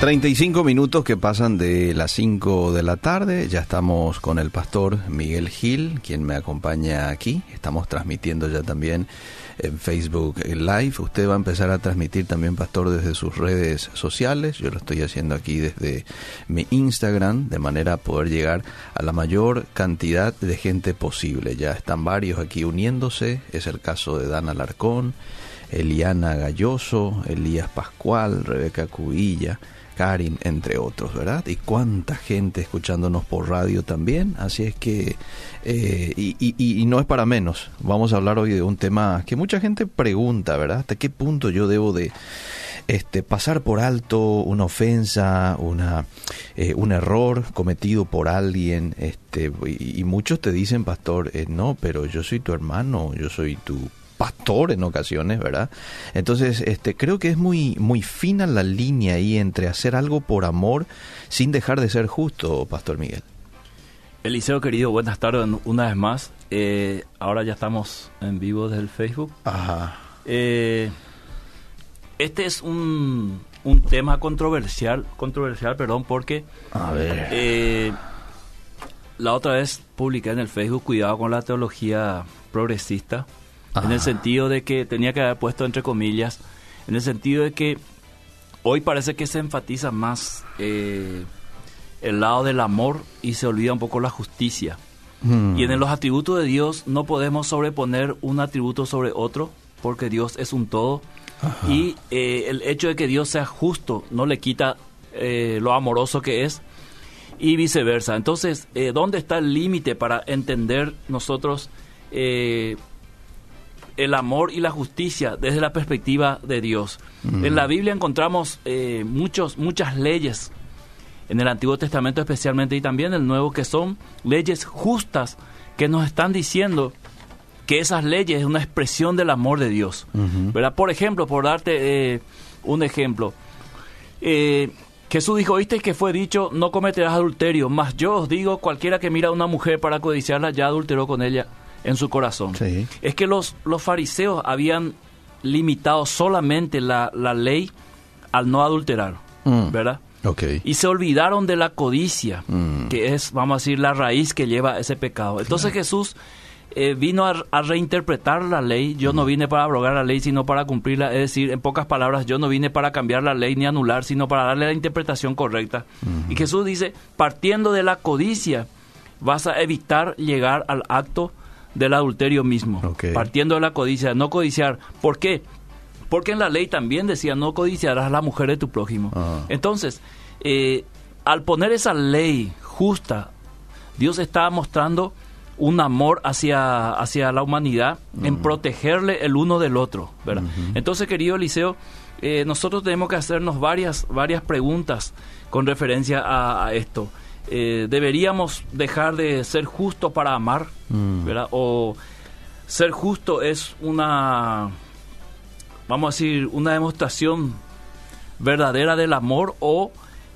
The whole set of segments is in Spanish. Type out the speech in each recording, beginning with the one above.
35 minutos que pasan de las 5 de la tarde. Ya estamos con el pastor Miguel Gil, quien me acompaña aquí. Estamos transmitiendo ya también en Facebook Live. Usted va a empezar a transmitir también, pastor, desde sus redes sociales. Yo lo estoy haciendo aquí desde mi Instagram, de manera a poder llegar a la mayor cantidad de gente posible. Ya están varios aquí uniéndose. Es el caso de Dan Alarcón. Eliana Galloso, Elías Pascual, Rebeca Cubilla, Karin, entre otros, ¿verdad? Y cuánta gente escuchándonos por radio también. Así es que, eh, y, no es para menos. Vamos a hablar hoy de un tema que mucha gente pregunta, ¿verdad? ¿Hasta qué punto yo debo de este, pasar por alto una ofensa, una, eh, un error cometido por alguien? Este, y, muchos te dicen, pastor, eh, no, pero yo soy tu hermano, yo soy tu pastor en ocasiones, ¿verdad? Entonces, este, creo que es muy, muy fina la línea ahí entre hacer algo por amor sin dejar de ser justo, Pastor Miguel. Eliseo querido, buenas tardes una vez más. Eh, ahora ya estamos en vivo desde el Facebook. Ajá. Eh, este es un, un, tema controversial, controversial, perdón, porque A ver. Eh, la otra vez publiqué en el Facebook cuidado con la teología progresista en el sentido de que tenía que haber puesto entre comillas, en el sentido de que hoy parece que se enfatiza más eh, el lado del amor y se olvida un poco la justicia. Mm. Y en los atributos de Dios no podemos sobreponer un atributo sobre otro, porque Dios es un todo. Y eh, el hecho de que Dios sea justo no le quita eh, lo amoroso que es y viceversa. Entonces, ¿dónde está el límite para entender nosotros el amor y la justicia desde la perspectiva de Dios. Mm. En la Biblia encontramos eh, muchos, muchas leyes, en el Antiguo Testamento especialmente y también en el Nuevo, que son leyes justas que nos están diciendo que esas leyes es una expresión del amor de Dios. ¿verdad? Por ejemplo, por darte eh, un ejemplo, eh, Jesús dijo, oíste que fue dicho, no cometerás adulterio, mas yo os digo, cualquiera que mira a una mujer para codiciarla ya adulteró con ella en su corazón. Es que los, los fariseos habían limitado solamente la, la ley al no adulterar, Mm. ¿verdad? Okay. Y se olvidaron de la codicia, Mm. que es, vamos a decir, la raíz que lleva a ese pecado. Entonces Jesús eh, vino a, a reinterpretar la ley. Yo no vine para abrogar la ley, sino para cumplirla. Es decir, en pocas palabras, yo no vine para cambiar la ley ni anular, sino para darle la interpretación correcta. Y Jesús dice, partiendo de la codicia, vas a evitar llegar al acto del adulterio mismo, partiendo de la codicia, no codiciar. ¿Por qué? Porque en la ley también decía, no codiciarás a la mujer de tu prójimo. Ah. Entonces, eh, al poner esa ley justa, Dios estaba mostrando un amor hacia, hacia la humanidad en protegerle el uno del otro, ¿verdad? Entonces, querido Eliseo, eh, nosotros tenemos que hacernos varias, varias preguntas con referencia a, a esto. Eh, ¿Deberíamos dejar de ser justos para amar? Mm. ¿verdad? O ser justo es una, vamos a decir, una demostración verdadera del amor o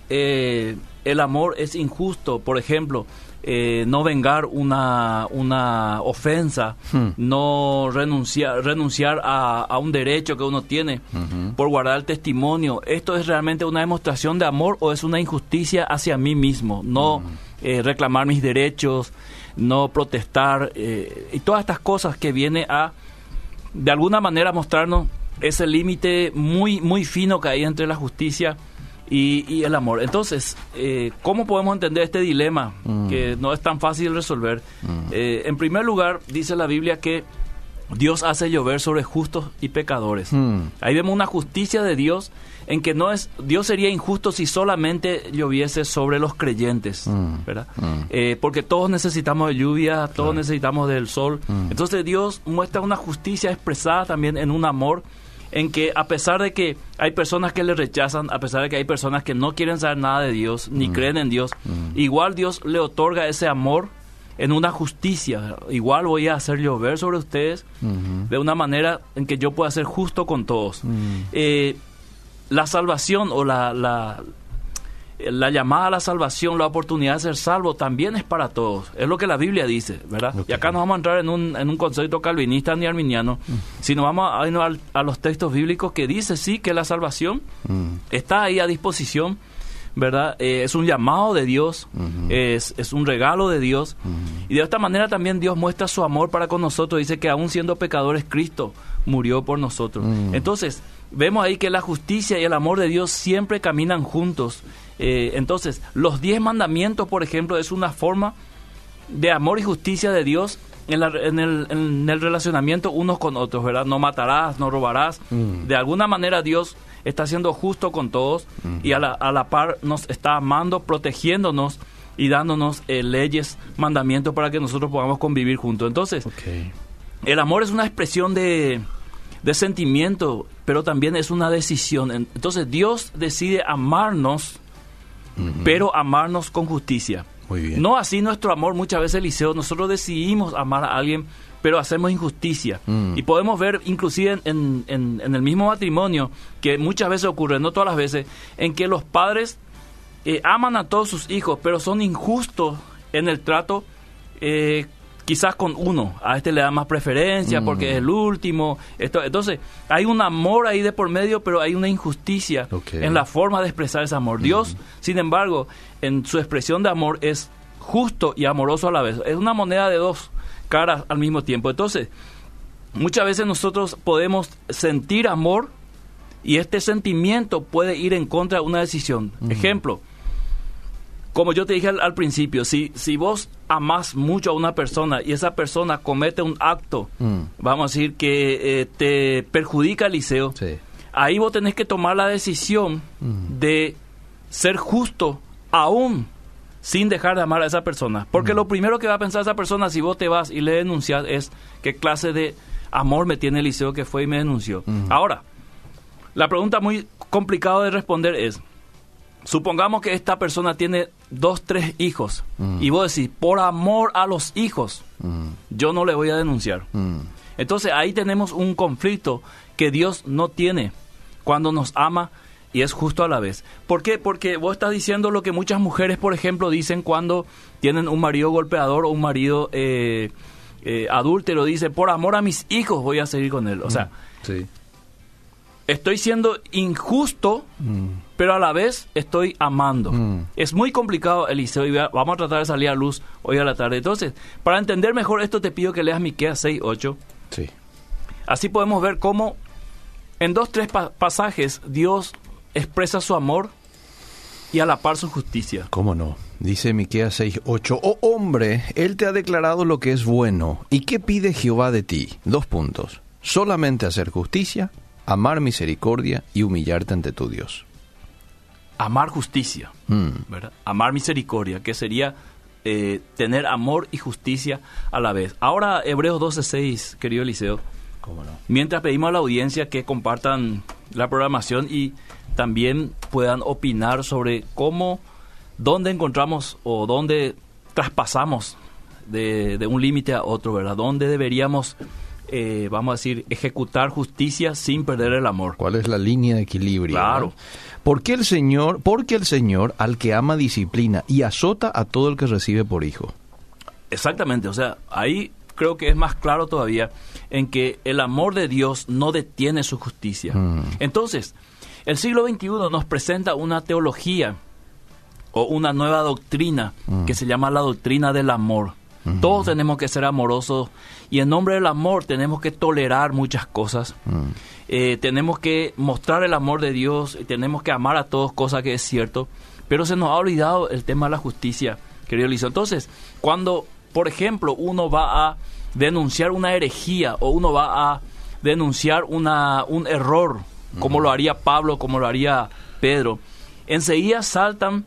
eh, el amor es injusto. Por ejemplo, eh, no vengar una, una ofensa, Hmm. no renunciar, renunciar a, a un derecho que uno tiene por guardar el testimonio. ¿Esto es realmente una demostración de amor o es una injusticia hacia mí mismo? No eh, reclamar mis derechos, no protestar eh, y todas estas cosas que viene a de alguna manera mostrarnos ese límite muy muy fino que hay entre la justicia y, y el amor. Entonces, eh, ¿cómo podemos entender este dilema Mm. que no es tan fácil resolver? Eh, en primer lugar, dice la Biblia que Dios hace llover sobre justos y pecadores. Mm. Ahí vemos una justicia de Dios en que no es Dios sería injusto si solamente lloviese sobre los creyentes, Mm. ¿verdad? Mm. Eh, porque todos necesitamos de lluvia, todos necesitamos del sol. Mm. Entonces Dios muestra una justicia expresada también en un amor en que a pesar de que hay personas que le rechazan, a pesar de que hay personas que no quieren saber nada de Dios, ni Mm. creen en Dios, igual Dios le otorga ese amor en una justicia. Igual voy a hacer llover sobre ustedes Ujú. de una manera en que yo pueda ser justo con todos. Mm. Eh, la salvación o la, la- la llamada a la salvación, la oportunidad de ser salvo, también es para todos. Es lo que la Biblia dice, ¿verdad? Y acá no vamos a entrar en un, en un concepto calvinista ni arminiano, mm. sino vamos a irnos a, los textos bíblicos que dice sí que la salvación mm. está ahí a disposición, ¿verdad? Eh, es un llamado de Dios, es, es, un regalo de Dios. Y de esta manera también Dios muestra su amor para con nosotros. Dice que aún siendo pecadores, Cristo murió por nosotros. Mm. Entonces, vemos ahí que la justicia y el amor de Dios siempre caminan juntos. Eh, entonces, los diez mandamientos, por ejemplo, es una forma de amor y justicia de Dios en, el, relacionamiento unos con otros, ¿verdad? No matarás, no robarás. Mm. De alguna manera Dios está siendo justo con todos y a la, a la, par nos está amando, protegiéndonos y dándonos eh, leyes, mandamientos para que nosotros podamos convivir juntos. Entonces, el amor es una expresión de, de sentimiento, pero también es una decisión. Entonces Dios decide amarnos, pero amarnos con justicia. Muy bien. No así nuestro amor, muchas veces, Eliseo, nosotros decidimos amar a alguien, pero hacemos injusticia. Mm. Y podemos ver, inclusive en, en, el mismo matrimonio, que muchas veces ocurre, no todas las veces, en que los padres eh, aman a todos sus hijos, pero son injustos en el trato eh, quizás con uno, a este le da más preferencia mm. porque es el último. Esto, entonces, hay un amor ahí de por medio, pero hay una injusticia en la forma de expresar ese amor. Dios, mm. sin embargo, en su expresión de amor es justo y amoroso a la vez. Es una moneda de dos caras al mismo tiempo. Entonces, muchas veces nosotros podemos sentir amor y este sentimiento puede ir en contra de una decisión. Mm. Ejemplo, como yo te dije al, principio, si, si vos amás mucho a una persona y esa persona comete un acto, mm. vamos a decir, que eh, te perjudica al liceo, ahí vos tenés que tomar la decisión mm. de ser justo aún sin dejar de amar a esa persona. Porque mm. lo primero que va a pensar esa persona si vos te vas y le denuncias es qué clase de amor me tiene el liceo que fue y me denunció. Ahora, la pregunta muy complicada de responder es, supongamos que esta persona tiene dos, tres hijos mm. y vos decís, por amor a los hijos, mm. yo no le voy a denunciar. Mm. Entonces ahí tenemos un conflicto que Dios no tiene cuando nos ama y es justo a la vez. ¿Por qué? Porque vos estás diciendo lo que muchas mujeres, por ejemplo, dicen cuando tienen un marido golpeador o un marido eh, eh, adúltero, dice, por amor a mis hijos voy a seguir con él. O sea, sí estoy siendo injusto, mm. pero a la vez estoy amando. Mm. Es muy complicado, Eliseo, y vamos a tratar de salir a luz hoy a la tarde. Entonces, para entender mejor esto, te pido que leas Miqueas 6, 8. Sí. Así podemos ver cómo en dos, tres pasajes Dios expresa su amor y a la par su justicia. ¿Cómo no? Dice Miqueas 6, 8. Oh hombre, Él te ha declarado lo que es bueno. ¿Y qué pide Jehová de ti? Dos puntos. Solamente hacer justicia amar misericordia y humillarte ante tu Dios. Amar justicia, mm. ¿verdad? Amar misericordia, que sería eh, tener amor y justicia a la vez. Ahora, Hebreos 12.6, querido Eliseo. ¿Cómo no? Mientras pedimos a la audiencia que compartan la programación y también puedan opinar sobre cómo, dónde encontramos o dónde traspasamos de, de un límite a otro, ¿verdad? ¿Dónde deberíamos eh, vamos a decir, ejecutar justicia sin perder el amor. ¿Cuál es la línea de equilibrio? Claro. Porque el Señor, porque el Señor al que ama disciplina y azota a todo el que recibe por hijo. Exactamente, o sea, ahí creo que es más claro todavía en que el amor de Dios no detiene su justicia. Mm. Entonces, el siglo XXI nos presenta una teología o una nueva doctrina mm. que se llama la doctrina del amor. Todos tenemos que ser amorosos y en nombre del amor tenemos que tolerar muchas cosas. Eh, tenemos que mostrar el amor de Dios y tenemos que amar a todos, cosa que es cierto. Pero se nos ha olvidado el tema de la justicia, querido Lizo. Entonces, cuando, por ejemplo, uno va a denunciar una herejía o uno va a denunciar una, un error, como lo haría Pablo, como lo haría Pedro, enseguida saltan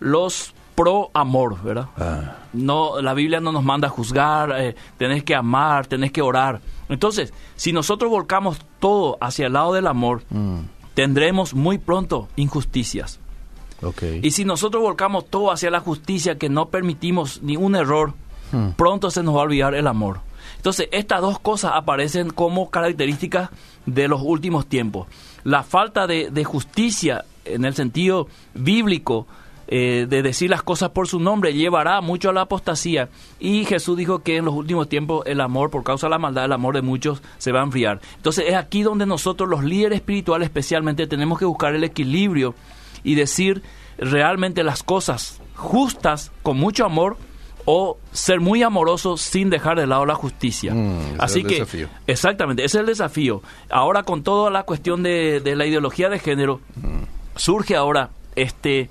los pro amor, ¿verdad? Ah. No, la Biblia no nos manda a juzgar, eh, tenés que amar, tenés que orar. Entonces, si nosotros volcamos todo hacia el lado del amor, mm. tendremos muy pronto injusticias. Y si nosotros volcamos todo hacia la justicia, que no permitimos ni un error, mm. pronto se nos va a olvidar el amor. Entonces, estas dos cosas aparecen como características de los últimos tiempos. La falta de, de justicia en el sentido bíblico eh, de decir las cosas por su nombre llevará mucho a la apostasía. Y Jesús dijo que en los últimos tiempos el amor, por causa de la maldad, el amor de muchos se va a enfriar. Entonces es aquí donde nosotros los líderes espirituales especialmente tenemos que buscar el equilibrio y decir realmente las cosas justas con mucho amor o ser muy amoroso sin dejar de lado la justicia. Mm, ese Así es el que, desafío. exactamente, ese es el desafío. Ahora con toda la cuestión de, de la ideología de género, surge ahora este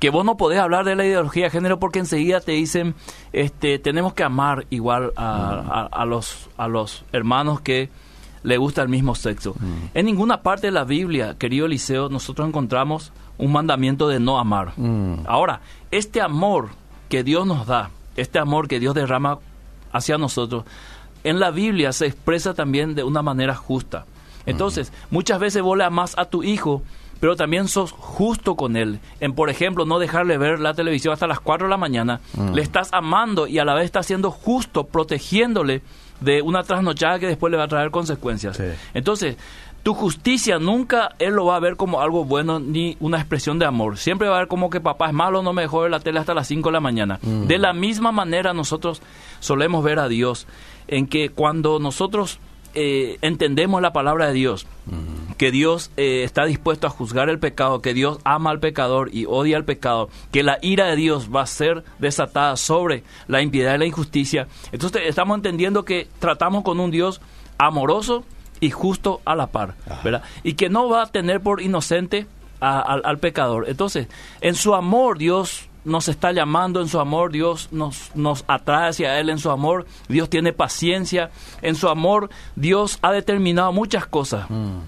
que vos no podés hablar de la ideología de género porque enseguida te dicen este tenemos que amar igual a, a- a los a los hermanos que le gusta el mismo sexo. En ninguna parte de la Biblia, querido Eliseo, nosotros encontramos un mandamiento de no amar. Mm. Ahora, este amor que Dios nos da, este amor que Dios derrama hacia nosotros, en la Biblia se expresa también de una manera justa. Entonces, muchas veces vos le amás a tu hijo, pero también sos justo con él. En, por ejemplo, no dejarle ver la televisión hasta las 4 de la mañana. Le estás amando y a la vez estás siendo justo, protegiéndole de una trasnochada que después le va a traer consecuencias. Sí. Entonces, tu justicia nunca él lo va a ver como algo bueno ni una expresión de amor. Siempre va a ver como que papá es malo, no me dejó ver la tele hasta las 5 de la mañana. De la misma manera nosotros solemos ver a Dios en que cuando nosotros eh, entendemos la palabra de Dios, que Dios eh, está dispuesto a juzgar el pecado, que Dios ama al pecador y odia al pecado, que la ira de Dios va a ser desatada sobre la impiedad y la injusticia. Entonces estamos entendiendo que tratamos con un Dios amoroso y justo a la par, ¿verdad? Y que no va a tener por inocente a- al pecador. Entonces, en su amor Dios nos está llamando, en su amor Dios nos, nos atrae hacia Él, en su amor Dios tiene paciencia, en su amor Dios ha determinado muchas cosas,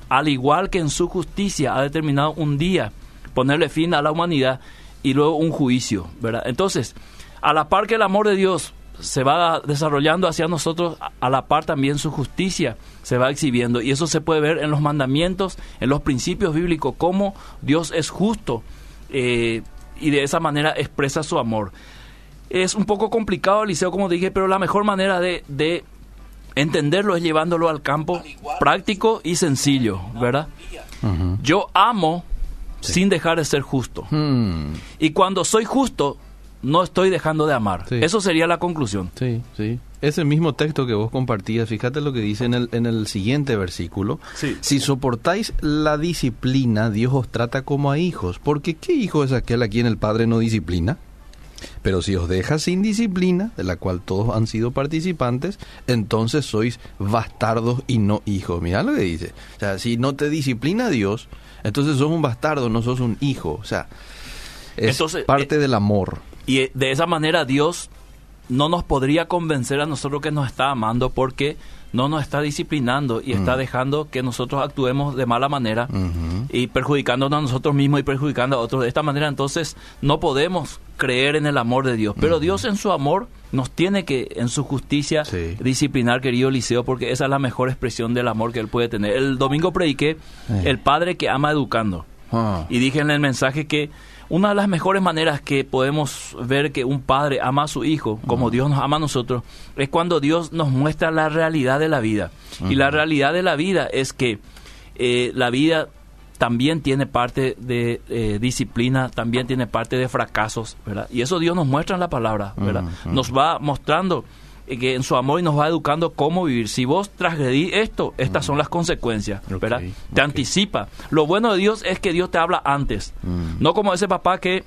al igual que en su justicia ha determinado un día ponerle fin a la humanidad y luego un juicio, ¿verdad? Entonces, a la par que el amor de Dios se va desarrollando hacia nosotros, a- a la par también su justicia se va exhibiendo. Y eso se puede ver en los mandamientos, en los principios bíblicos, cómo Dios es justo eh, y de esa manera expresa su amor. Es un poco complicado, Eliseo, como dije, pero la mejor manera de, de entenderlo es llevándolo al campo práctico y sencillo, ¿verdad? Yo amo sin dejar de ser justo. Mm, Y cuando soy justo, no estoy dejando de amar. Sí. Eso sería la conclusión. sí, sí. Ese mismo texto que vos compartías, fíjate lo que dice en el, en el siguiente versículo. Sí. Si soportáis la disciplina, Dios os trata como a hijos. Porque ¿qué hijo es aquel a quien el Padre no disciplina? Pero si os deja sin disciplina, de la cual todos han sido participantes, entonces sois bastardos y no hijos. Mirá lo que dice. O sea, si no te disciplina Dios, entonces sos un bastardo, no sos un hijo. O sea, es Entonces, parte eh, del amor. Y de esa manera Dios no nos podría convencer a nosotros que nos está amando porque no nos está disciplinando y está dejando que nosotros actuemos de mala manera y perjudicándonos a nosotros mismos y perjudicando a otros. De esta manera entonces no podemos creer en el amor de Dios. Pero Dios en su amor nos tiene que, en su justicia, Sí. disciplinar, querido Eliseo, porque esa es la mejor expresión del amor que él puede tener. El domingo prediqué Eh. el padre que ama educando. Ah. Y dije en el mensaje que una de las mejores maneras que podemos ver que un padre ama a su hijo, como Dios nos ama a nosotros, es cuando Dios nos muestra la realidad de la vida. Y la realidad de la vida es que eh, la vida también tiene parte de eh, disciplina, también tiene parte de fracasos, ¿verdad? Y eso Dios nos muestra en la palabra, ¿verdad? Nos va mostrando que en su amor y nos va educando cómo vivir. Si vos transgredís esto, estas son las consecuencias, ¿verdad? Te anticipa. Lo bueno de Dios es que Dios te habla antes. Mm. No como ese papá que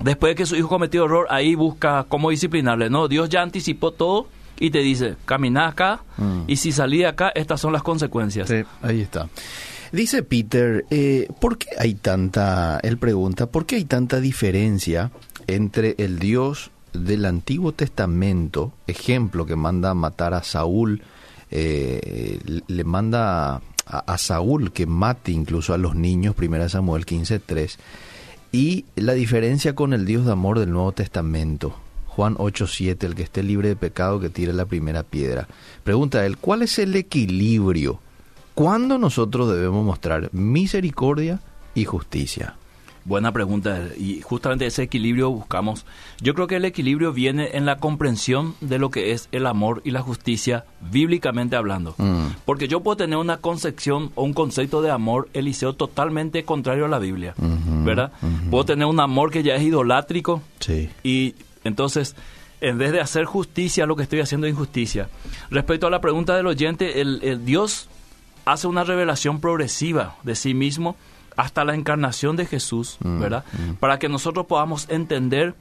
después de que su hijo cometió error, ahí busca cómo disciplinarle. No, Dios ya anticipó todo y te dice, camina acá Mm. y si salí de acá, estas son las consecuencias. Sí, ahí está. Dice Peter, eh, ¿por qué hay tanta, él pregunta, ¿por qué hay tanta diferencia entre el Dios del Antiguo Testamento, ejemplo que manda a matar a Saúl, eh, le manda a, Saúl que mate incluso a los niños, 1 Samuel 15.3, y la diferencia con el Dios de amor del Nuevo Testamento? Juan 8:7, el que esté libre de pecado que tire la primera piedra. Pregunta él, ¿cuál es el equilibrio? ¿Cuándo nosotros debemos mostrar misericordia y justicia? Buena pregunta. Y justamente ese equilibrio buscamos. Yo creo que el equilibrio viene en la comprensión de lo que es el amor y la justicia, bíblicamente hablando. Mm. Porque yo puedo tener una concepción o un concepto de amor, Eliseo, totalmente contrario a la Biblia. ¿Verdad? Puedo tener un amor que ya es idolátrico Sí. y entonces, en vez de hacer justicia, lo que estoy haciendo es injusticia. Respecto a la pregunta del oyente, el, el Dios hace una revelación progresiva de sí mismo hasta la encarnación de Jesús, Mm, ¿verdad? mm. Para que nosotros podamos entender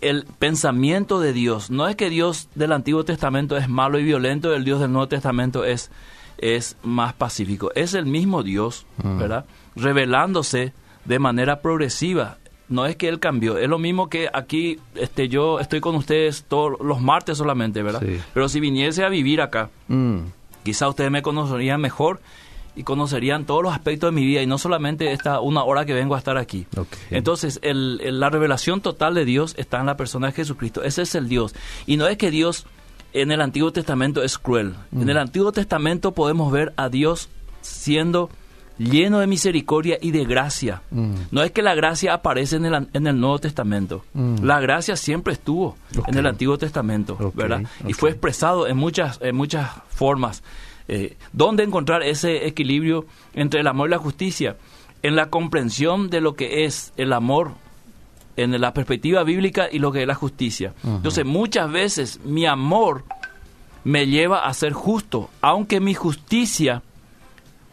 el pensamiento de Dios. No es que Dios del Antiguo Testamento es malo y violento, el Dios del Nuevo Testamento es, es más pacífico. Es el mismo Dios, Mm. ¿verdad? Revelándose de manera progresiva. No es que Él cambió, es lo mismo que aquí este, yo estoy con ustedes todos los martes solamente, ¿verdad? Sí. Pero si viniese a vivir acá, quizá ustedes me conocerían mejor y conocerían todos los aspectos de mi vida y no solamente esta una hora que vengo a estar aquí. Entonces, el- el- la revelación total de Dios está en la persona de Jesucristo. Ese es el Dios. Y no es que Dios en el Antiguo Testamento es cruel. En el Antiguo Testamento podemos ver a Dios siendo lleno de misericordia y de gracia. Mm. No es que la gracia aparece en el, en el Nuevo Testamento. Mm. La gracia siempre estuvo en el Antiguo Testamento, ¿verdad? Y fue expresado en muchas, en muchas formas. Eh, ¿Dónde encontrar ese equilibrio entre el amor y la justicia? En la comprensión de lo que es el amor en la perspectiva bíblica y lo que es la justicia. Entonces, muchas veces mi amor me lleva a ser justo, aunque mi justicia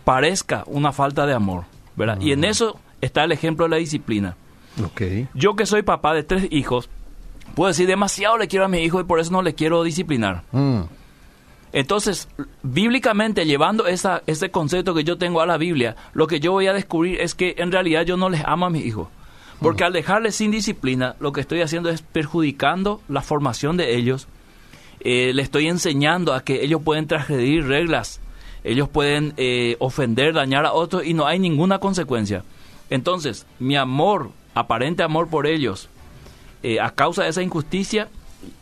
parezca una falta de amor, ¿verdad? Y en eso está el ejemplo de la disciplina. Ok. Yo que soy papá de tres hijos, puedo decir demasiado le quiero a mi hijo y por eso no le quiero disciplinar. Mm. Entonces, bíblicamente, llevando esa, ese concepto que yo tengo a la Biblia, lo que yo voy a descubrir es que en realidad yo no les amo a mis hijos. Porque al dejarles sin disciplina, lo que estoy haciendo es perjudicando la formación de ellos. Eh, le estoy enseñando a que ellos pueden transgredir reglas, ellos pueden eh, ofender, dañar a otros y no hay ninguna consecuencia. Entonces, mi amor, aparente amor por ellos, eh, a causa de esa injusticia,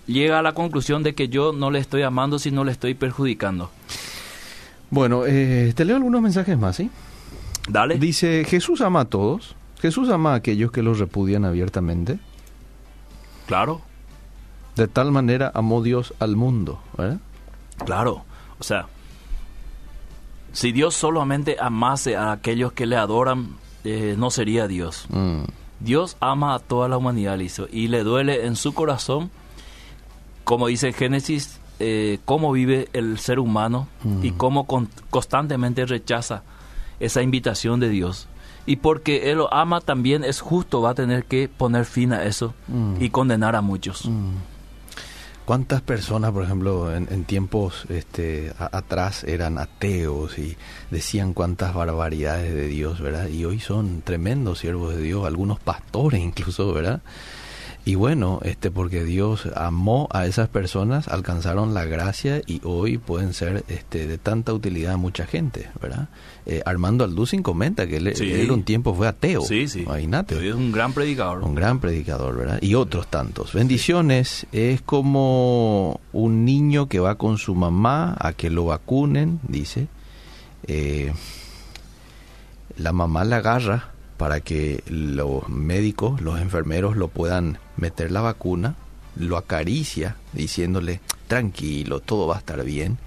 llega a la conclusión de que yo no le estoy amando, sino le estoy perjudicando. Bueno, eh, te leo algunos mensajes más, ¿sí? Dale. Dice, Jesús ama a todos. Jesús ama a aquellos que los repudian abiertamente. Claro, De tal manera amó Dios al mundo, ¿verdad? claro. O sea, si Dios solamente amase a aquellos que le adoran, eh, no sería Dios. Mm. Dios ama a toda la humanidad, Lizo, y le duele en su corazón, como dice Génesis, eh, cómo vive el ser humano y cómo con- constantemente rechaza esa invitación de Dios. Y porque Él lo ama también es justo, va a tener que poner fin a eso Mm. y condenar a muchos. ¿Cuántas personas, por ejemplo, en, en tiempos este, a- atrás eran ateos y decían cuántas barbaridades de Dios, ¿verdad? Y hoy son tremendos siervos de Dios, algunos pastores incluso, ¿verdad? Y bueno, este, porque Dios amó a esas personas, alcanzaron la gracia y hoy pueden ser este, de tanta utilidad a mucha gente, ¿verdad? Eh, Armando Alducin comenta que él, Sí. él un tiempo fue ateo. Sí, sí. Imagínate. Es un gran predicador. Un gran predicador, ¿verdad? Y otros tantos. Bendiciones. Es como un niño que va con su mamá a que lo vacunen, dice. Eh, la mamá la agarra para que los médicos, los enfermeros lo puedan meter la vacuna, lo acaricia diciéndole, tranquilo, todo va a estar bien.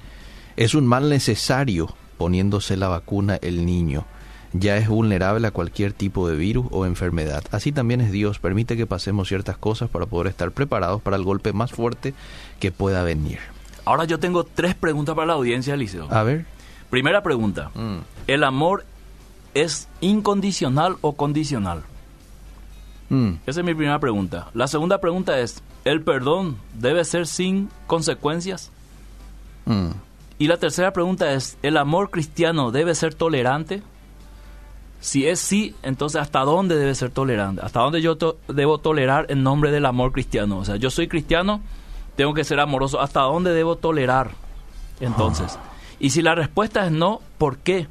Es un mal necesario poniéndose la vacuna el niño. Ya es vulnerable a cualquier tipo de virus o enfermedad. Así también es Dios, permite que pasemos ciertas cosas para poder estar preparados para el golpe más fuerte que pueda venir. Ahora yo tengo tres preguntas para la audiencia, Liceo. A ver. Primera pregunta. Mm. ¿El amor es incondicional o condicional? Mm. Esa es mi primera pregunta. La segunda pregunta es, ¿el perdón debe ser sin consecuencias? Mm. Y la tercera pregunta es, ¿el amor cristiano debe ser tolerante? Si es sí, entonces ¿hasta dónde debe ser tolerante? ¿Hasta dónde yo to- debo tolerar en nombre del amor cristiano? O sea, yo soy cristiano, tengo que ser amoroso. ¿Hasta dónde debo tolerar? Entonces, Ah. y si la respuesta es no, ¿por qué?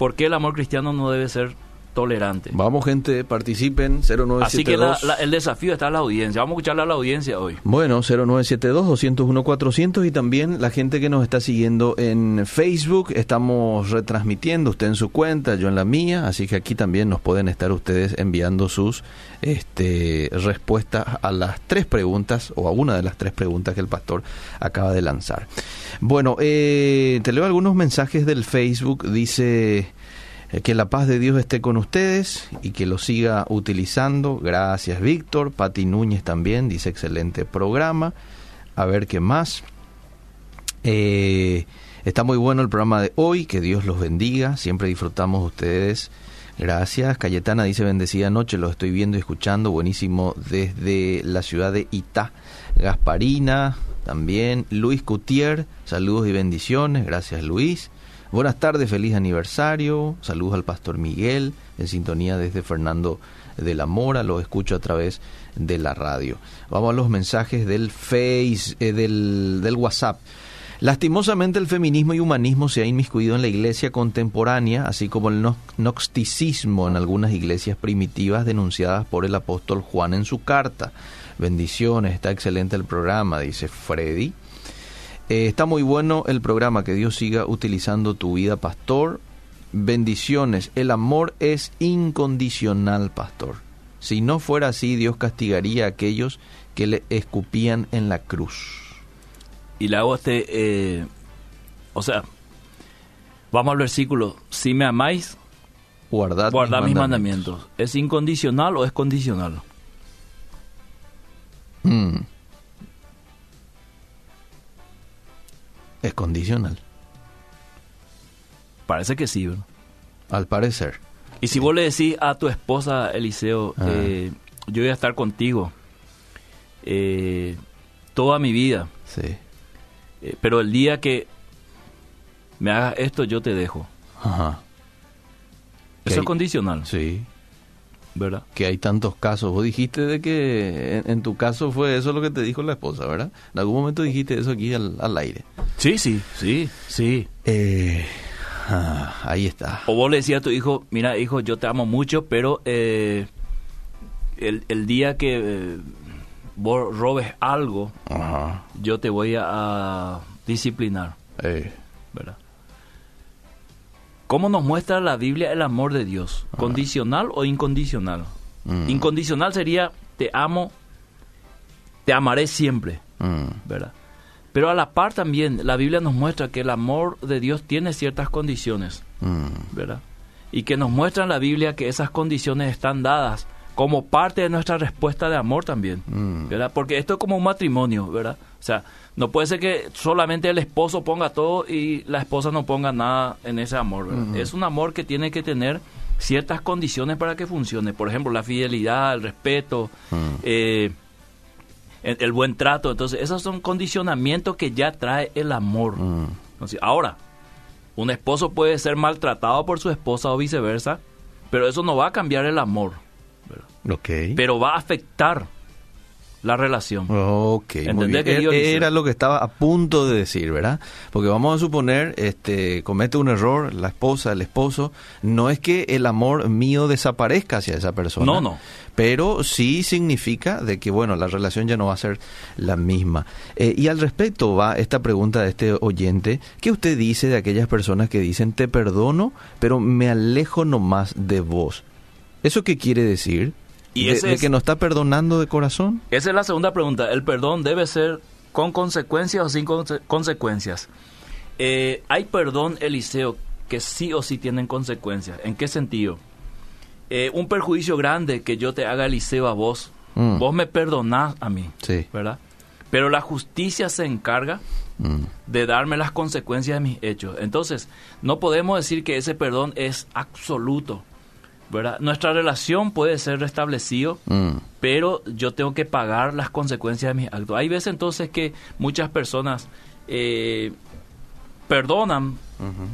¿Por qué el amor cristiano no debe ser tolerante. Vamos, gente, participen. 0972. Así que la- la- el desafío está en la audiencia. Vamos a escucharle a la audiencia hoy. Bueno, 0972-201-400 y también la gente que nos está siguiendo en Facebook. Estamos retransmitiendo, usted en su cuenta, yo en la mía, así que aquí también nos pueden estar ustedes enviando sus este, respuestas a las tres preguntas o a una de las tres preguntas que el pastor acaba de lanzar. Bueno, eh, te leo algunos mensajes del Facebook. Dice... Eh, Que la paz de Dios esté con ustedes y que lo siga utilizando. Gracias, Víctor. Pati Núñez también dice excelente programa. A ver qué más. Eh, está muy bueno el programa de hoy. Que Dios los bendiga. Siempre disfrutamos de ustedes. Gracias. Cayetana dice bendecida noche. Los estoy viendo y escuchando. Buenísimo desde la ciudad de Itá. Gasparina también. Luis Cutier. Saludos y bendiciones. Gracias, Luis. Buenas tardes, feliz aniversario. Saludos al pastor Miguel, en sintonía desde Fernando de la Mora. Lo escucho a través de la radio. Vamos a los mensajes del Face, eh, del, del WhatsApp. Lastimosamente el feminismo y humanismo se ha inmiscuido en la iglesia contemporánea, así como el no- gnosticismo en algunas iglesias primitivas denunciadas por el apóstol Juan en su carta. Bendiciones, está excelente el programa, dice Freddy. Eh, está muy bueno el programa, que Dios siga utilizando tu vida, pastor. Bendiciones, el amor es incondicional, pastor. Si no fuera así, Dios castigaría a aquellos que le escupían en la cruz. Y le hago este, eh, o sea, vamos al versículo, si me amáis, Guardad, guardad mis mandamientos. ¿Es incondicional o es condicional? Mm. Es condicional, Parece que sí, ¿verdad? al parecer. Y si vos le decís a tu esposa, Eliseo, Ah. eh, yo voy a estar contigo eh, toda mi vida, Sí. eh, pero el día que me hagas esto, yo te dejo. Ajá. Eso es condicional, Sí. ¿Verdad? que hay tantos casos. Vos dijiste de que en, en tu caso fue eso lo que te dijo la esposa, ¿verdad? En algún momento dijiste eso aquí al, al aire. Sí, sí, sí, sí. Eh, ah, ahí está. O vos le decías a tu hijo, mira, hijo, yo te amo mucho, pero eh, el, el día que eh, vos robes algo, Ajá. yo te voy a, a disciplinar, Eh, ¿verdad? ¿Cómo nos muestra la Biblia el amor de Dios? ¿Condicional o incondicional? mm, Incondicional sería, te amo, te amaré siempre, mm, ¿verdad? Pero a la par también, la Biblia nos muestra que el amor de Dios tiene ciertas condiciones. mm, ¿verdad? Y que nos muestra en la Biblia que esas condiciones están dadas como parte de nuestra respuesta de amor también, mm. ¿verdad? Porque esto es como un matrimonio, ¿verdad? O sea, no puede ser que solamente el esposo ponga todo y la esposa no ponga nada en ese amor, ¿verdad? Es un amor que tiene que tener ciertas condiciones para que funcione. Por ejemplo, la fidelidad, el respeto, Mm. eh, el, el buen trato. Entonces, esos son condicionamientos que ya trae el amor. Mm. Entonces, ahora, un esposo puede ser maltratado por su esposa o viceversa, pero eso no va a cambiar el amor, Ok. pero va a afectar la relación. Ok, muy ¿Entendés, bien. querido Era- Eliseo? Era lo que estaba a punto de decir, ¿verdad? Porque vamos a suponer, este, comete un error la esposa, el esposo, no es que el amor mío desaparezca hacia esa persona. No, no. Pero sí significa de que, bueno, la relación ya no va a ser la misma. Eh, y al respecto va esta pregunta de este oyente, ¿qué usted dice de aquellas personas que dicen, te perdono, pero me alejo nomás de vos? ¿Eso qué quiere decir? Y ¿De- ese de es- que no está perdonando de corazón? Esa es la segunda pregunta. ¿El perdón debe ser con consecuencias o sin conse- consecuencias? Eh, hay perdón, Eliseo, que sí o sí tienen consecuencias. ¿En qué sentido? Eh, un perjuicio grande que yo te haga, Eliseo, a vos. Mm. Vos me perdonás a mí, Sí. ¿verdad? Pero la justicia se encarga Mm. de darme las consecuencias de mis hechos. Entonces, no podemos decir que ese perdón es absoluto, ¿verdad? Nuestra relación puede ser restablecido, Mm. pero yo tengo que pagar las consecuencias de mis actos. Hay veces entonces que muchas personas eh, perdonan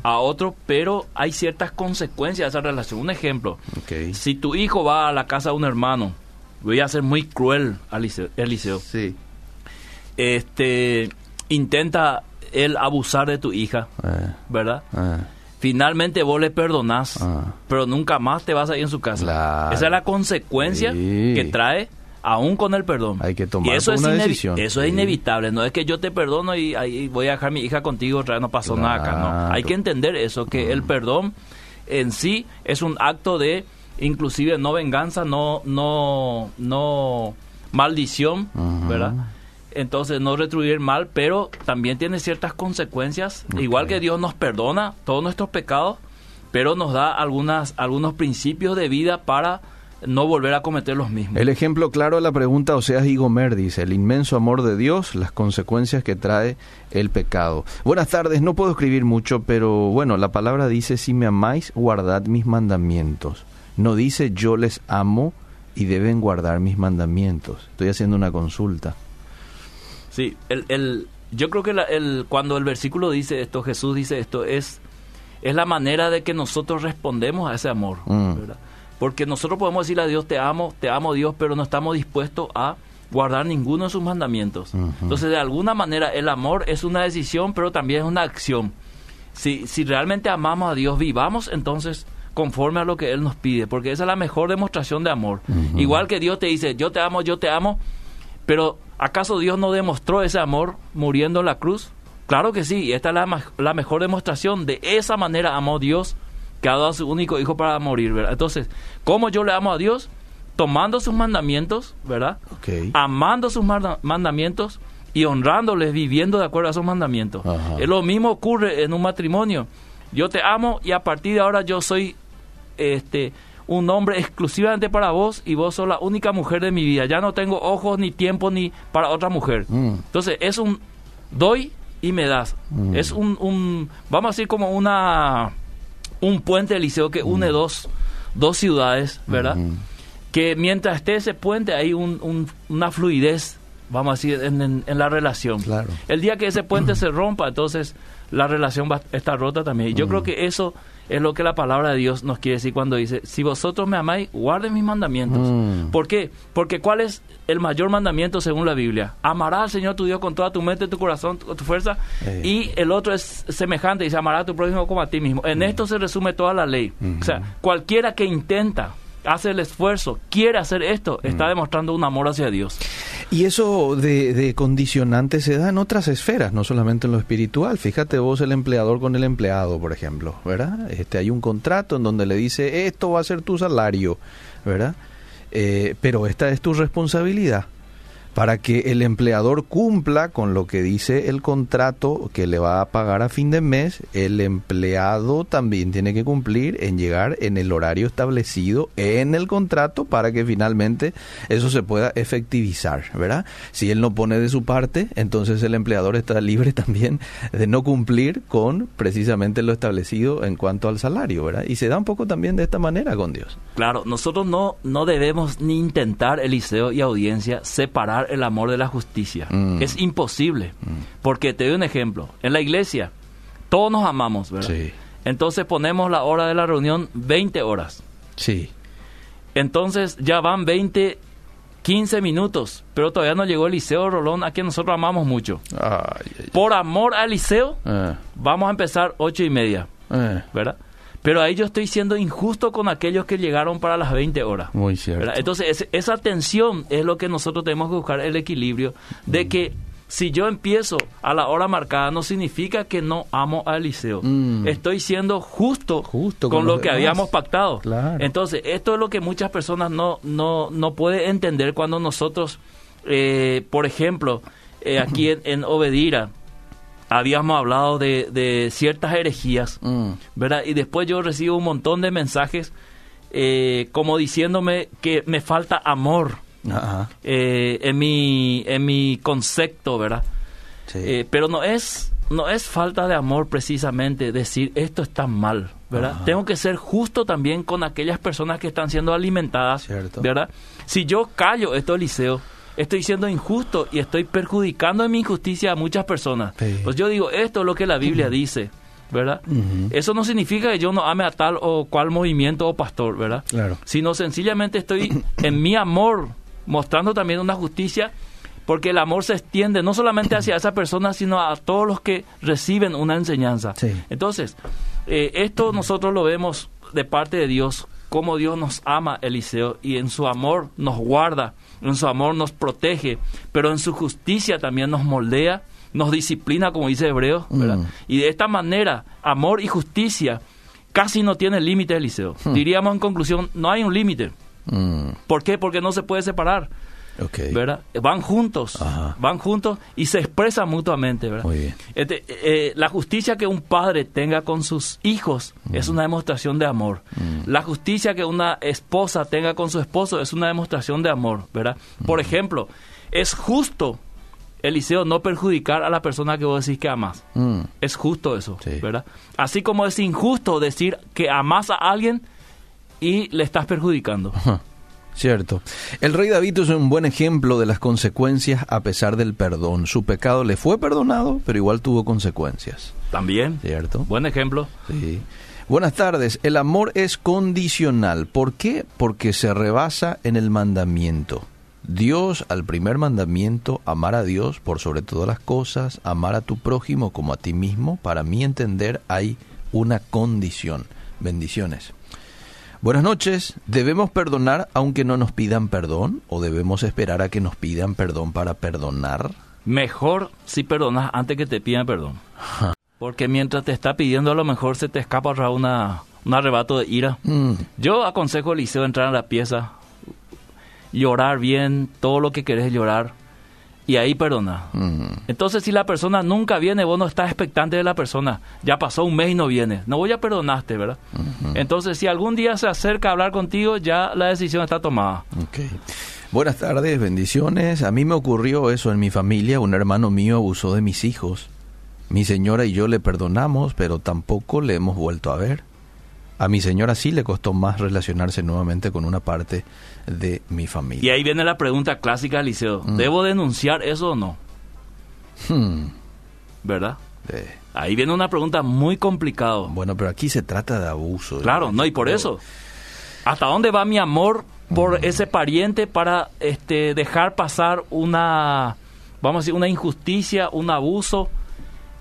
a otros, pero hay ciertas consecuencias de esa relación. Un ejemplo, si tu hijo va a la casa de un hermano, voy a ser muy cruel, Eliseo, Eliseo Sí. este, intenta él abusar de tu hija, Eh, ¿verdad? eh. Finalmente vos le perdonás, Ah. pero nunca más te vas a ir en su casa. Claro. Esa es la consecuencia Sí. que trae aún con el perdón. Hay que tomar y eso es una decisión. Eso es Sí. inevitable, no es que yo te perdono y ahí voy a dejar a mi hija contigo, otra vez no pasó nada acá, no. Hay que entender eso, que el perdón en sí es un acto de inclusive no venganza, no no no maldición. ¿verdad? Entonces no retribuir mal, pero también tiene ciertas consecuencias, igual que Dios nos perdona todos nuestros pecados, pero nos da algunas algunos principios de vida para no volver a cometer los mismos. El ejemplo claro de la pregunta Oseas y Gomer dice, el inmenso amor de Dios, las consecuencias que trae el pecado. Buenas tardes, no puedo escribir mucho, pero bueno, la palabra dice, si me amáis, guardad mis mandamientos. No dice, yo les amo y deben guardar mis mandamientos. Estoy haciendo una consulta. Sí, el, el, yo creo que la- el, cuando el versículo dice esto, Jesús dice esto, es, es la manera de que nosotros respondemos a ese amor. Mm. ¿verdad? Porque nosotros podemos decirle a Dios, te amo, te amo Dios, pero no estamos dispuestos a guardar ninguno de sus mandamientos. Entonces, de alguna manera, el amor es una decisión, pero también es una acción. Si, si realmente amamos a Dios, vivamos entonces conforme a lo que Él nos pide, porque esa es la mejor demostración de amor. Igual que Dios te dice, yo te amo, yo te amo, pero ¿acaso Dios no demostró ese amor muriendo en la cruz? Claro que sí, y esta es la, la mejor demostración. De esa manera amó Dios, que ha dado a su único hijo para morir, ¿verdad? Entonces, ¿cómo yo le amo a Dios? Tomando sus mandamientos, ¿verdad? Amando sus manda- mandamientos y honrándoles, viviendo de acuerdo a esos mandamientos. Ajá. Es lo mismo ocurre en un matrimonio. Yo te amo y a partir de ahora yo soy este un hombre exclusivamente para vos y vos sos la única mujer de mi vida. Ya no tengo ojos ni tiempo ni para otra mujer. Mm. Entonces es un doy y me das. Mm. Es un, un, vamos a decir como una un puente liceo que une dos, dos ciudades, ¿verdad? Mm. Que mientras esté ese puente hay un, un- una fluidez, vamos a decir, en, en- en la relación. Claro. El día que ese puente se rompa, entonces la relación va a estar rota también. Y yo Mm. creo que eso es lo que la palabra de Dios nos quiere decir cuando dice, si vosotros me amáis, guarden mis mandamientos. Mm. ¿Por qué? Porque ¿cuál es el mayor mandamiento según la Biblia? Amarás al Señor tu Dios con toda tu mente, tu corazón, tu, tu fuerza. Y el otro es semejante, dice, amarás a tu prójimo como a ti mismo. En esto se resume toda la ley. O sea, cualquiera que intenta, hace el esfuerzo, quiere hacer esto, está demostrando un amor hacia Dios. Y eso de, de condicionante se da en otras esferas, no solamente en lo espiritual. Fíjate vos el empleador con el empleado, por ejemplo, ¿verdad? Este, hay un contrato en donde le dice, esto va a ser tu salario, ¿verdad? Eh, pero esta es tu responsabilidad para que el empleador cumpla con lo que dice el contrato que le va a pagar a fin de mes, el empleado también tiene que cumplir en llegar en el horario establecido en el contrato para que finalmente eso se pueda efectivizar, ¿verdad? Si él no pone de su parte, entonces el empleador está libre también de no cumplir con precisamente lo establecido en cuanto al salario, ¿verdad? Y se da un poco también de esta manera con Dios. Claro, nosotros no, no debemos ni intentar, Eliseo y audiencia, separar el amor de la justicia. Mm. Es imposible. Porque te doy un ejemplo. En la iglesia, todos nos amamos, ¿verdad? Sí. Entonces ponemos la hora de la reunión 20 horas. Sí. Entonces ya van 20, 15 minutos, pero todavía no llegó Eliseo Rolón, a quien nosotros amamos mucho. Ay, ay, Por amor a Eliseo, ay. vamos a empezar 8 y media, Eh, eh, ¿verdad? Pero ahí yo estoy siendo injusto con aquellos que llegaron para las 20 horas. muy cierto. ¿verdad? Entonces, esa tensión es lo que nosotros tenemos que buscar, el equilibrio de que si yo empiezo a la hora marcada, no significa que no amo a Eliseo. Mm. Estoy siendo justo, Justo con, con lo que demás. habíamos pactado. Claro. Entonces, esto es lo que muchas personas no, no, no pueden entender cuando nosotros, eh, por ejemplo, eh, aquí en, en Obedira, habíamos hablado de, de ciertas herejías. Mm. ¿verdad? Y después yo recibo un montón de mensajes eh, como diciéndome que me falta amor eh, en mi en mi concepto, ¿verdad? Sí. Eh, pero no es no es falta de amor precisamente decir esto está mal, ¿verdad? Tengo que ser justo también con aquellas personas que están siendo alimentadas, Cierto. ¿verdad? Si yo callo esto, Eliseo, estoy siendo injusto y estoy perjudicando en mi injusticia a muchas personas. Sí. Pues yo digo, esto es lo que la Biblia dice, ¿verdad? Eso no significa que yo no ame a tal o cual movimiento o pastor, ¿verdad? Claro. Sino sencillamente estoy en mi amor mostrando también una justicia porque el amor se extiende no solamente hacia esa persona, sino a todos los que reciben una enseñanza. Sí. Entonces, Eh, esto nosotros lo vemos de parte de Dios, cómo Dios nos ama, Eliseo, y en su amor nos guarda, en su amor nos protege, pero en su justicia también nos moldea, nos disciplina, como dice Hebreo, ¿verdad? Mm. Y de esta manera, amor y justicia casi no tienen límite, Eliseo. Hmm. Diríamos en conclusión, no hay un límite. Mm, ¿Por qué? Porque no se puede separar, ok. ¿verdad? Van juntos, Ajá. van juntos y se expresan mutuamente, ¿verdad? Muy bien. Este, eh, la justicia que un padre tenga con sus hijos es una demostración de amor. La justicia que una esposa tenga con su esposo es una demostración de amor, ¿verdad? Por ejemplo, es justo, Eliseo, no perjudicar a la persona que vos decís que amas. Mm, Es justo eso, Sí. ¿verdad? Así como es injusto decir que amas a alguien y le estás perjudicando. Cierto. El rey David es un buen ejemplo de las consecuencias a pesar del perdón. Su pecado le fue perdonado, pero igual tuvo consecuencias. También, ¿Cierto? buen ejemplo. Sí. Buenas tardes. El amor es condicional. ¿Por qué? Porque se rebasa en el mandamiento. Dios, al primer mandamiento, amar a Dios por sobre todas las cosas, amar a tu prójimo como a ti mismo, para mí entender hay una condición. Bendiciones. Buenas noches. ¿Debemos perdonar aunque no nos pidan perdón? ¿O debemos esperar a que nos pidan perdón para perdonar? Mejor si perdonas antes que te pidan perdón. Porque mientras te está pidiendo a lo mejor se te escapa una, un arrebato de ira. Mm, Yo aconsejo a Eliseo entrar a la pieza, llorar bien, todo lo que querés llorar, y ahí perdona. Entonces si la persona nunca viene, vos no estás expectante de la persona. Ya pasó un mes y no viene. No voy a perdonaste, ¿verdad? Entonces si algún día se acerca a hablar contigo, ya la decisión está tomada. Buenas tardes, bendiciones. A mí me ocurrió eso en mi familia. Un hermano mío abusó de mis hijos. Mi señora y yo le perdonamos, pero tampoco le hemos vuelto a ver. A mi señora sí le costó más relacionarse nuevamente con una parte de mi Y familia. ahí viene la pregunta clásica, Eliseo. ¿Debo denunciar eso o no? Hmm, ¿Verdad? eh, Ahí viene una pregunta muy complicada. bueno, pero aquí se trata de abuso. Claro, no, y por eso. ¿Hasta dónde va mi amor por ese pariente para este dejar pasar una, vamos a decir, una injusticia, un abuso,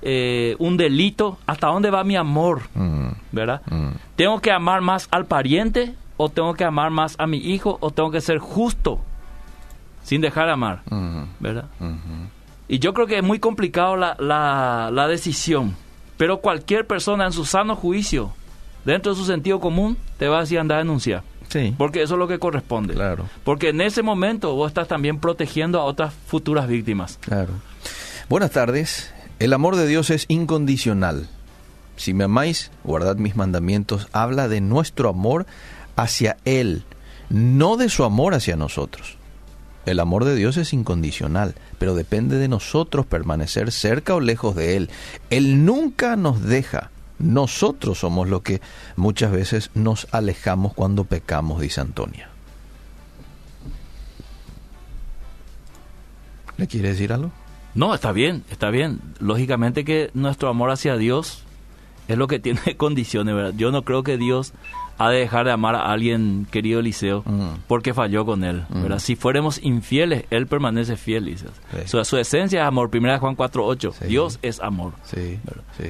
eh, un delito? ¿Hasta dónde va mi amor? Mm, ¿Verdad? mm, ¿Tengo que amar más al pariente o tengo que amar más a mi hijo o tengo que ser justo sin dejar de amar? mm, ¿Verdad? mhm. Y yo creo que es muy complicado la, la, la decisión. Pero cualquier persona en su sano juicio, dentro de su sentido común, te va a decir anda a denunciar. Sí, Porque eso es lo que corresponde. claro. Porque en ese momento vos estás también protegiendo a otras futuras víctimas. Claro. Buenas tardes. El amor de Dios es incondicional. Si me amáis, guardad mis mandamientos. Habla de nuestro amor hacia Él, no de su amor hacia nosotros. El amor de Dios es incondicional, pero depende de nosotros permanecer cerca o lejos de Él. Él nunca nos deja. Nosotros somos los que muchas veces nos alejamos cuando pecamos, dice Antonia. ¿Le quiere decir algo? No, está bien, está bien. Lógicamente que nuestro amor hacia Dios es lo que tiene condiciones, ¿verdad? Yo no creo que Dios ha de dejar de amar a alguien, querido Eliseo, Mm. porque falló con él, ¿verdad? Si fuéramos infieles, Él permanece fiel, dice. Sí. Su, su esencia es amor. Primera Juan 4.8. Sí. Dios es amor. Sí, sí.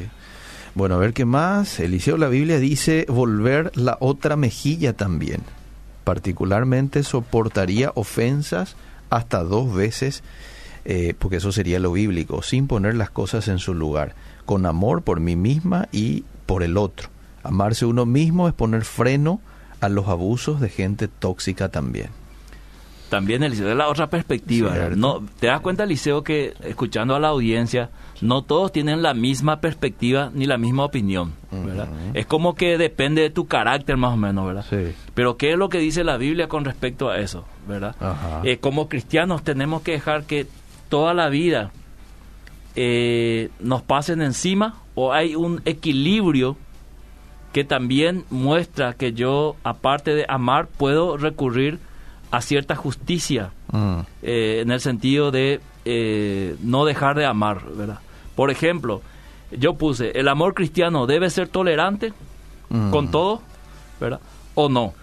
Bueno, a ver qué más. Eliseo, la Biblia dice volver la otra mejilla también. Particularmente soportaría ofensas hasta dos veces, eh, porque eso sería lo bíblico, sin poner las cosas en su lugar, con amor por mí misma y por el otro. Amarse uno mismo es poner freno a los abusos de gente tóxica también. También, Eliseo, es la otra perspectiva. No, ¿Te das cuenta, Eliseo, que escuchando a la audiencia, no todos tienen la misma perspectiva ni la misma opinión? ¿verdad? Es como que depende de tu carácter, más o menos, ¿verdad? Sí. Pero ¿qué es lo que dice la Biblia con respecto a eso? ¿verdad? Eh, como cristianos tenemos que dejar que toda la vida eh, nos pasen encima o hay un equilibrio que también muestra que yo, aparte de amar, puedo recurrir a cierta justicia Mm, eh, en el sentido de eh, no dejar de amar, ¿verdad? Por ejemplo, yo puse, ¿el amor cristiano debe ser tolerante mm. con todo, ¿verdad? ¿O no?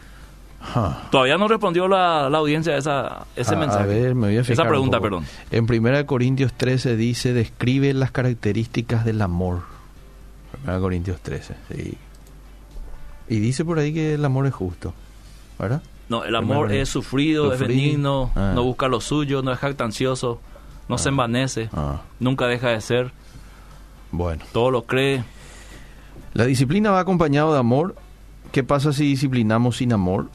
Todavía no respondió la, la audiencia esa, ese a, mensaje. A ver, me voy a fijar Esa un pregunta, perdón. En 1 Corintios 13 dice, describe las características del amor. 1 Corintios 13, sí. Y dice por ahí que el amor es justo, ¿verdad? No, el amor Primero, es sufrido, es benigno, Ah. no busca lo suyo, no es jactancioso, no se envanece, Ah, nunca deja de ser, bueno. todo lo cree. La disciplina va acompañado de amor. ¿Qué pasa si disciplinamos sin amor?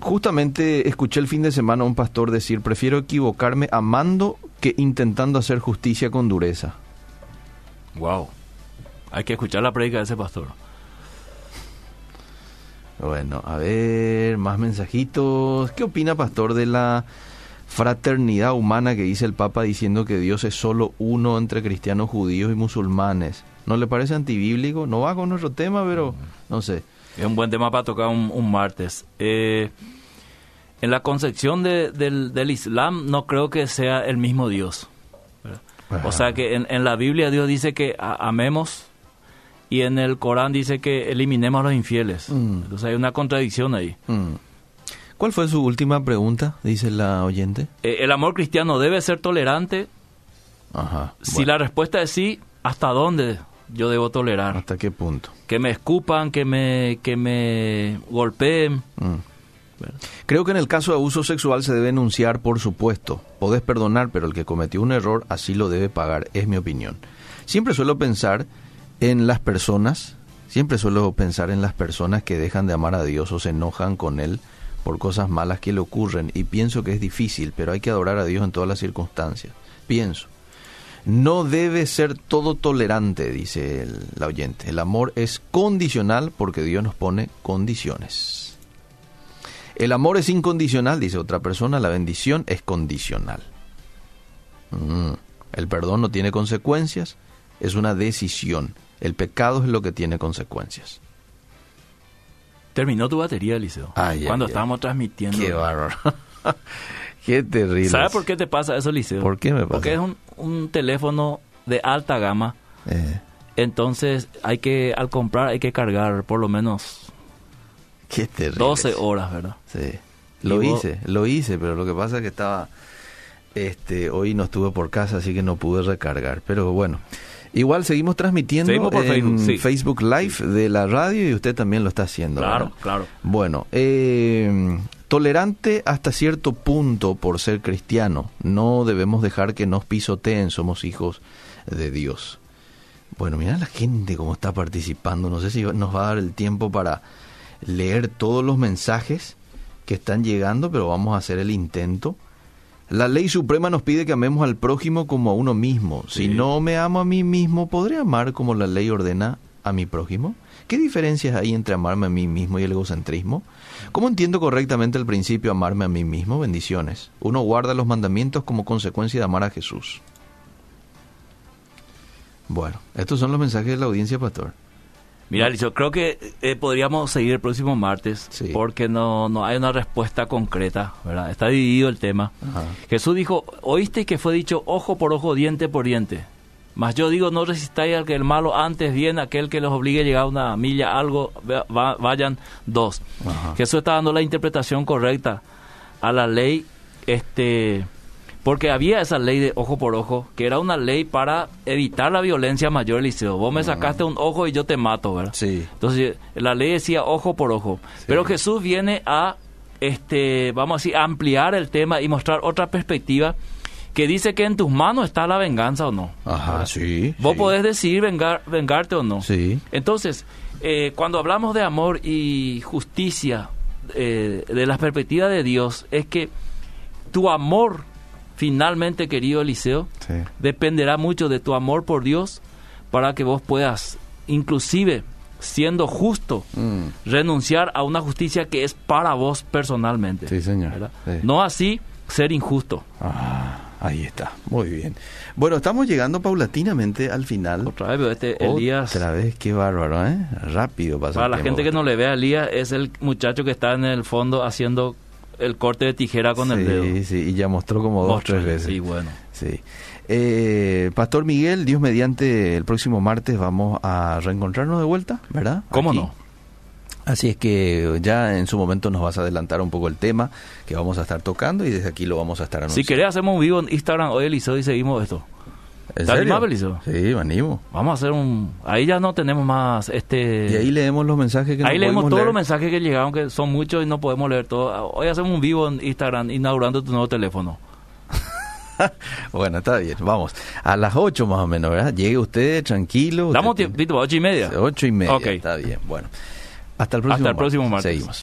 Justamente escuché el fin de semana a un pastor decir, prefiero equivocarme amando que intentando hacer justicia con dureza. Wow. Hay que escuchar la predica de ese pastor. Bueno, a ver, más mensajitos. ¿Qué opina, pastor, de la fraternidad humana que dice el Papa diciendo que Dios es solo uno entre cristianos, judíos y musulmanes? ¿No le parece antibíblico? No va con nuestro tema, pero no sé. Es un buen tema para tocar un, un martes. Eh, en la concepción de- del, del Islam no creo que sea el mismo Dios. O sea que en, en la Biblia Dios dice que a- amemos y en el Corán dice que eliminemos a los infieles. Mm. Entonces hay una contradicción ahí. Mm. ¿Cuál fue su última pregunta? Dice la oyente. Eh, el amor cristiano debe ser tolerante. Ajá. Si bueno, la respuesta es sí, ¿hasta dónde yo debo tolerar? ¿Hasta qué punto? Que me escupan, que me, que me golpeen. Mm. Creo que en el caso de abuso sexual se debe denunciar, por supuesto. Podés perdonar, pero el que cometió un error así lo debe pagar, es mi opinión. Siempre suelo pensar en las personas, siempre suelo pensar en las personas que dejan de amar a Dios o se enojan con Él por cosas malas que le ocurren y pienso que es difícil, pero hay que adorar a Dios en todas las circunstancias. Pienso. No debe ser todo tolerante, dice el, la oyente. El amor es condicional porque Dios nos pone condiciones. El amor es incondicional, dice otra persona, la bendición es condicional. Mm. El perdón no tiene consecuencias, es una decisión. El pecado es lo que tiene consecuencias. Terminó tu batería, Eliseo. Ay, cuando ay. estábamos transmitiendo. Qué bárbaro. Qué terrible. ¿Sabes por qué te pasa eso, Eliseo? ¿Por qué me pasa? Porque es un, un teléfono de alta gama. Eh, Entonces hay que, al comprar, hay que cargar por lo menos qué terrible. 12 horas, ¿verdad? Sí. Lo Y vos- hice, lo hice, pero lo que pasa es que estaba, este, hoy no estuve por casa, así que no pude recargar. Pero bueno, igual seguimos transmitiendo Seguimos por en Facebook, sí. Facebook Live de la radio y usted también lo está haciendo. Claro, ¿verdad? claro. Bueno, eh, tolerante hasta cierto punto por ser cristiano. No debemos dejar que nos pisoteen, somos hijos de Dios. Bueno, mira la gente cómo está participando. No sé si nos va a dar el tiempo para leer todos los mensajes que están llegando, pero vamos a hacer el intento. La ley suprema nos pide que amemos al prójimo como a uno mismo. Si Sí. no me amo a mí mismo, ¿podré amar como la ley ordena a mi prójimo? ¿Qué diferencias hay entre amarme a mí mismo y el egocentrismo? ¿Cómo entiendo correctamente el principio amarme a mí mismo? Bendiciones. Uno guarda los mandamientos como consecuencia de amar a Jesús. Bueno, estos son los mensajes de la audiencia, pastor. Mira, Eliseo, creo que eh, podríamos seguir el próximo martes Sí. porque no, no hay una respuesta concreta, ¿verdad? Está dividido el tema. Ajá. Jesús dijo, oíste que fue dicho ojo por ojo, diente por diente. Mas yo digo, no resistáis al que el malo antes viene, aquel que los obligue a llegar a una milla, algo, va- va- vayan dos. Ajá. Jesús está dando la interpretación correcta a la ley, este, porque había esa ley de ojo por ojo, que era una ley para evitar la violencia mayor, Eliseo. Vos me sacaste un ojo y yo te mato, ¿verdad? Sí. Entonces, la ley decía ojo por ojo. Pero Jesús viene a, este, vamos a decir, ampliar el tema y mostrar otra perspectiva que dice que en tus manos está la venganza o no. Ajá, sí. Vos sí. podés decidir vengar, vengarte o no. Sí. Entonces, eh, cuando hablamos de amor y justicia, eh, de la perspectiva de Dios, es que tu amor, finalmente, querido Eliseo, Sí. dependerá mucho de tu amor por Dios para que vos puedas, inclusive siendo justo, Mm. renunciar a una justicia que es para vos personalmente. Sí, señor. No así ser injusto. Ah, ahí está. Muy bien. Bueno, estamos llegando paulatinamente al final. Otra vez, pero este Elías, Otra vez, qué bárbaro, ¿eh? Rápido pasa para el la tiempo. gente que no le ve a Elías, es el muchacho que está en el fondo haciendo el corte de tijera con el dedo. Sí, sí, y ya mostró como dos, Vos, tres veces. Sí, bueno. Sí. Eh, Pastor Miguel, Dios mediante, el próximo martes vamos a reencontrarnos de vuelta, ¿verdad? ¿Cómo Aquí. no? Así es que ya en su momento nos vas a adelantar un poco el tema que vamos a estar tocando y desde aquí lo vamos a estar Si anunciando. querés, hacemos un vivo en Instagram hoy, Eliseo, y seguimos esto. ¿En ¿Te serio? Belizo? Sí, venimos. Vamos a hacer un... Ahí ya no tenemos más este... Y ahí leemos los mensajes que Ahí no leemos todos leer. los mensajes que llegaron, que son muchos y no podemos leer todos. Hoy hacemos un vivo en Instagram inaugurando tu nuevo teléfono. Bueno, está bien, vamos. A las 8 más o menos, ¿verdad? Llegue usted tranquilo. Damos usted tiempito, ocho y media. tiene- Ocho y media, está bien. Bueno, hasta el próximo Hasta el próximo martes. Seguimos.